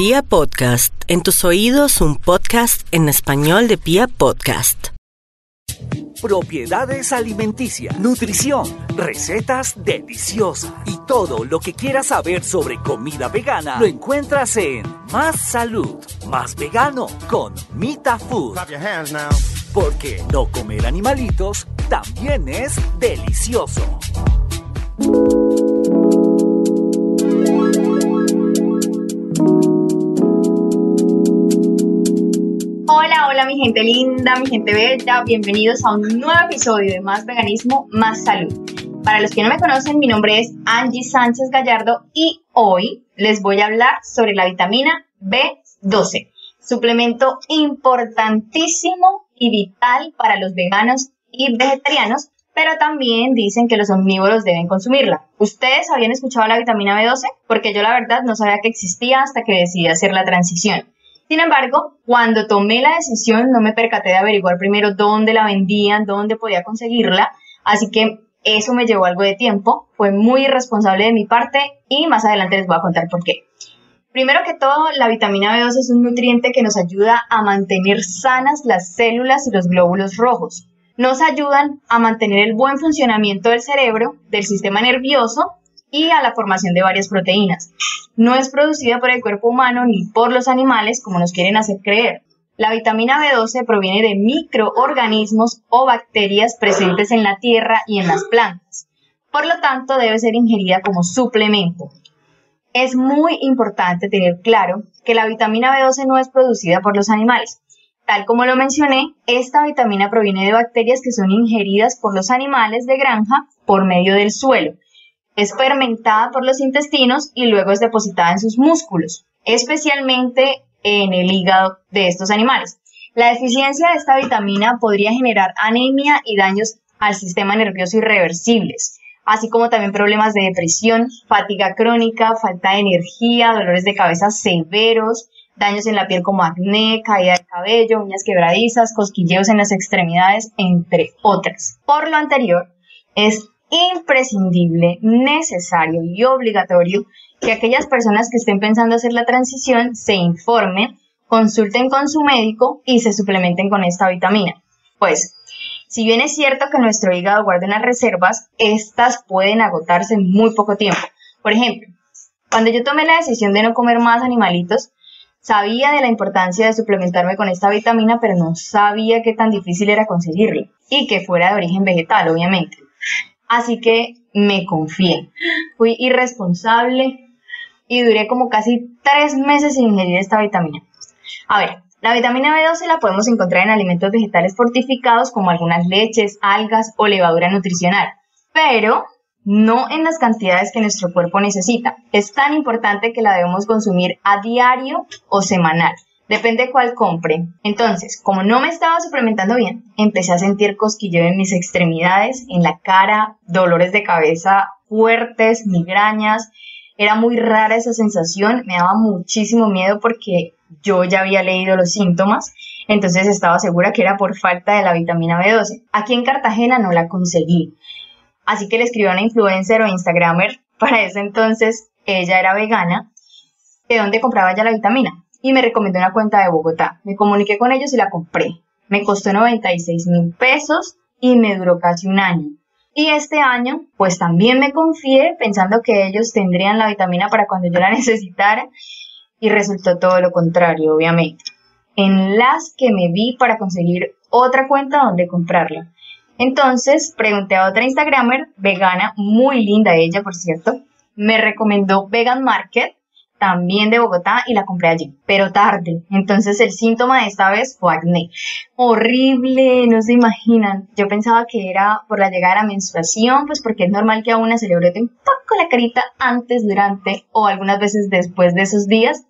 Pia Podcast, en tus oídos un podcast en español de Pia Podcast. Propiedades alimenticias, nutrición, recetas deliciosas y todo lo que quieras saber sobre comida vegana lo encuentras en Más Salud, Más Vegano con Mita Food. Clap your hands now. Porque no comer animalitos también es delicioso. Hola, mi gente linda, mi gente bella, bienvenidos a un nuevo episodio de Más Veganismo, Más Salud. Para los que no me conocen, mi nombre es Angie Sánchez Gallardo y hoy les voy a hablar sobre la vitamina B12, suplemento importantísimo y vital para los veganos y vegetarianos, pero también dicen que los omnívoros deben consumirla. ¿Ustedes habían escuchado la vitamina B12? Porque yo la verdad no sabía que existía hasta que decidí hacer la transición. Sin embargo, cuando tomé la decisión no me percaté de averiguar primero dónde la vendían, dónde podía conseguirla, así que eso me llevó algo de tiempo, fue muy irresponsable de mi parte y más adelante les voy a contar por qué. Primero que todo, la vitamina B12 es un nutriente que nos ayuda a mantener sanas las células y los glóbulos rojos. Nos ayudan a mantener el buen funcionamiento del cerebro, del sistema nervioso y a la formación de varias proteínas. No es producida por el cuerpo humano ni por los animales como nos quieren hacer creer. La vitamina B12 proviene de microorganismos o bacterias presentes en la tierra y en las plantas. Por lo tanto, debe ser ingerida como suplemento. Es muy importante tener claro que la vitamina B12 no es producida por los animales. Tal como lo mencioné, esta vitamina proviene de bacterias que son ingeridas por los animales de granja por medio del suelo es fermentada por los intestinos y luego es depositada en sus músculos, especialmente en el hígado de estos animales. La deficiencia de esta vitamina podría generar anemia y daños al sistema nervioso irreversibles, así como también problemas de depresión, fatiga crónica, falta de energía, dolores de cabeza severos, daños en la piel como acné, caída de cabello, uñas quebradizas, cosquilleos en las extremidades, entre otras. Por lo anterior, es imprescindible, necesario y obligatorio que aquellas personas que estén pensando hacer la transición se informen, consulten con su médico y se suplementen con esta vitamina. Pues, si bien es cierto que nuestro hígado guarda unas reservas, estas pueden agotarse en muy poco tiempo. Por ejemplo, cuando yo tomé la decisión de no comer más animalitos, sabía de la importancia de suplementarme con esta vitamina, pero no sabía qué tan difícil era conseguirla y que fuera de origen vegetal, obviamente. Así que me confié. Fui irresponsable y duré como casi tres meses sin ingerir esta vitamina. A ver, la vitamina B12 la podemos encontrar en alimentos vegetales fortificados como algunas leches, algas o levadura nutricional, pero no en las cantidades que nuestro cuerpo necesita. Es tan importante que la debemos consumir a diario o semanal. Depende cuál compre. Entonces, como no me estaba suplementando bien, empecé a sentir cosquilleo en mis extremidades, en la cara, dolores de cabeza fuertes, migrañas. Era muy rara esa sensación, me daba muchísimo miedo porque yo ya había leído los síntomas, entonces estaba segura que era por falta de la vitamina B12. Aquí en Cartagena no la conseguí. Así que le escribí a una influencer o instagramer, para ese entonces ella era vegana, de dónde compraba ya la vitamina y me recomendó una cuenta de Bogotá. Me comuniqué con ellos y la compré. Me costó 96 mil pesos y me duró casi un año. Y este año, pues también me confié pensando que ellos tendrían la vitamina para cuando yo la necesitara y resultó todo lo contrario, obviamente. En las que me vi para conseguir otra cuenta donde comprarla. Entonces pregunté a otra Instagramer, vegana, muy linda ella, por cierto, me recomendó Vegan Market también de Bogotá y la compré allí, pero tarde. Entonces el síntoma de esta vez fue acné. Horrible, no se imaginan. Yo pensaba que era por la llegada a la menstruación, pues porque es normal que a una se le brote un poco la carita antes, durante o algunas veces después de esos días.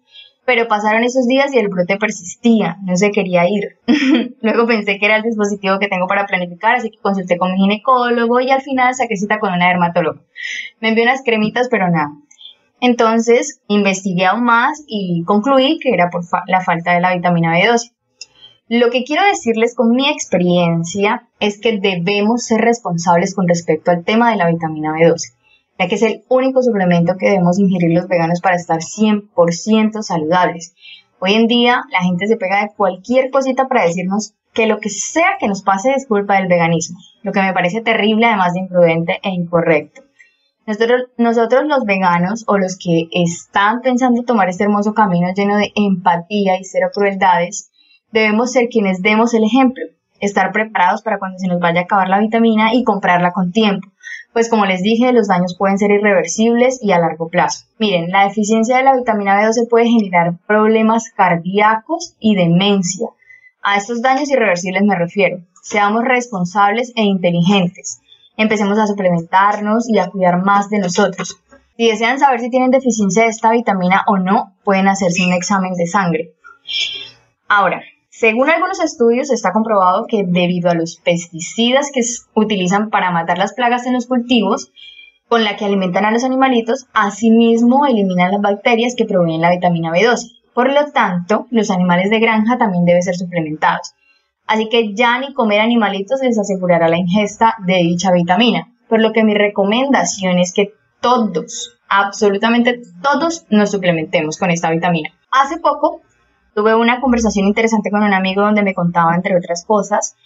Pero pasaron esos días y el brote persistía, no se quería ir. Luego pensé que era el dispositivo que tengo para planificar, así que consulté con mi ginecólogo y al final saqué cita con una dermatóloga. Me envió unas cremitas, pero nada entonces investigué aún más y concluí que era por la falta de la vitamina B12. Lo que quiero decirles con mi experiencia es que debemos ser responsables con respecto al tema de la vitamina B12. ya que es el único suplemento que debemos ingerir los veganos para estar 100% saludables. Hoy en día la gente se pega de cualquier cosita para decirnos que lo que sea que nos pase es culpa del veganismo, lo que me parece terrible además de imprudente e incorrecto. Nosotros, nosotros los veganos o los que están pensando tomar este hermoso camino lleno de empatía y cero crueldades, debemos ser quienes demos el ejemplo, estar preparados para cuando se nos vaya a acabar la vitamina y comprarla con tiempo, pues como les dije, los daños pueden ser irreversibles y a largo plazo. Miren, la deficiencia de la vitamina B12 puede generar problemas cardíacos y demencia. A estos daños irreversibles me refiero. Seamos responsables e inteligentes. Empecemos a suplementarnos y a cuidar más de nosotros. Si desean saber si tienen deficiencia de esta vitamina o no, pueden hacerse un examen de sangre. Ahora, según algunos estudios, está comprobado que debido a los pesticidas que utilizan para matar las plagas en los cultivos, con la que alimentan a los animalitos, asimismo eliminan las bacterias que proveen la vitamina B12. Por lo tanto, los animales de granja también deben ser suplementados. Así que ya ni comer animalitos les asegurará la ingesta de dicha vitamina. Por lo que mi recomendación es que todos, absolutamente todos, nos suplementemos con esta vitamina. Hace poco Tuve una conversación interesante con un amigo donde me contaba, entre otras cosas,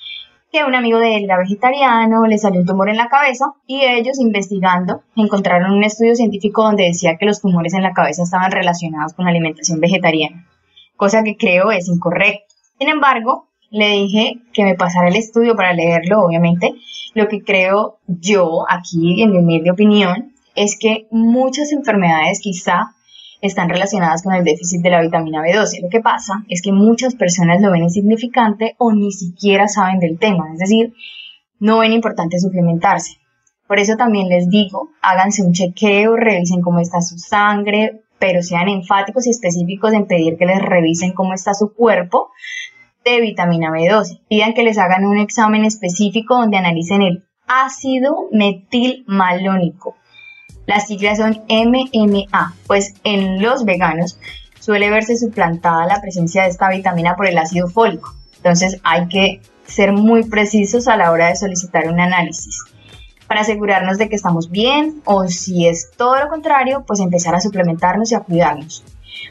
que un amigo de él era vegetariano, le salió un tumor en la cabeza y ellos investigando encontraron un estudio científico donde decía que los tumores en la cabeza estaban relacionados con la alimentación vegetariana, cosa que creo es incorrecto. Sin embargo, le dije que me pasara el estudio para leerlo, obviamente. Lo que creo yo aquí, en mi humilde opinión, es que muchas enfermedades quizá están relacionadas con el déficit de la vitamina B12. Lo que pasa es que muchas personas lo ven insignificante o ni siquiera saben del tema, es decir, no ven importante suplementarse. Por eso también les digo, háganse un chequeo, revisen cómo está su sangre, pero sean enfáticos y específicos en pedir que les revisen cómo está su cuerpo de vitamina B12. Pidan que les hagan un examen específico donde analicen el ácido metilmalónico, las siglas son MMA, pues en los veganos suele verse suplantada la presencia de esta vitamina por el ácido fólico. Entonces hay que ser muy precisos a la hora de solicitar un análisis para asegurarnos de que estamos bien o si es todo lo contrario, pues empezar a suplementarnos y a cuidarnos.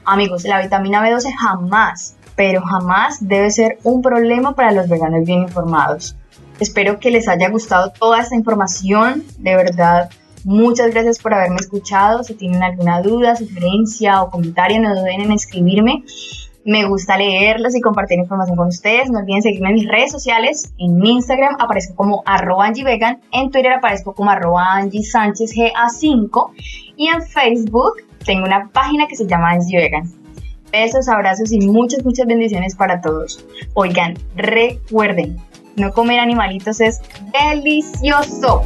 Amigos, la vitamina B12 jamás, pero jamás debe ser un problema para los veganos bien informados. Espero que les haya gustado toda esta información, de verdad Muchas gracias por haberme escuchado. Si tienen alguna duda, sugerencia o comentario, no duden en escribirme. Me gusta leerlos y compartir información con ustedes. No olviden seguirme en mis redes sociales. En Instagram aparezco como arroba Vegan. En Twitter aparezco como arroba Angie Sánchez GA5. Y en Facebook tengo una página que se llama Angie Vegan. Besos, abrazos y muchas, muchas bendiciones para todos. Oigan, recuerden, no comer animalitos es delicioso.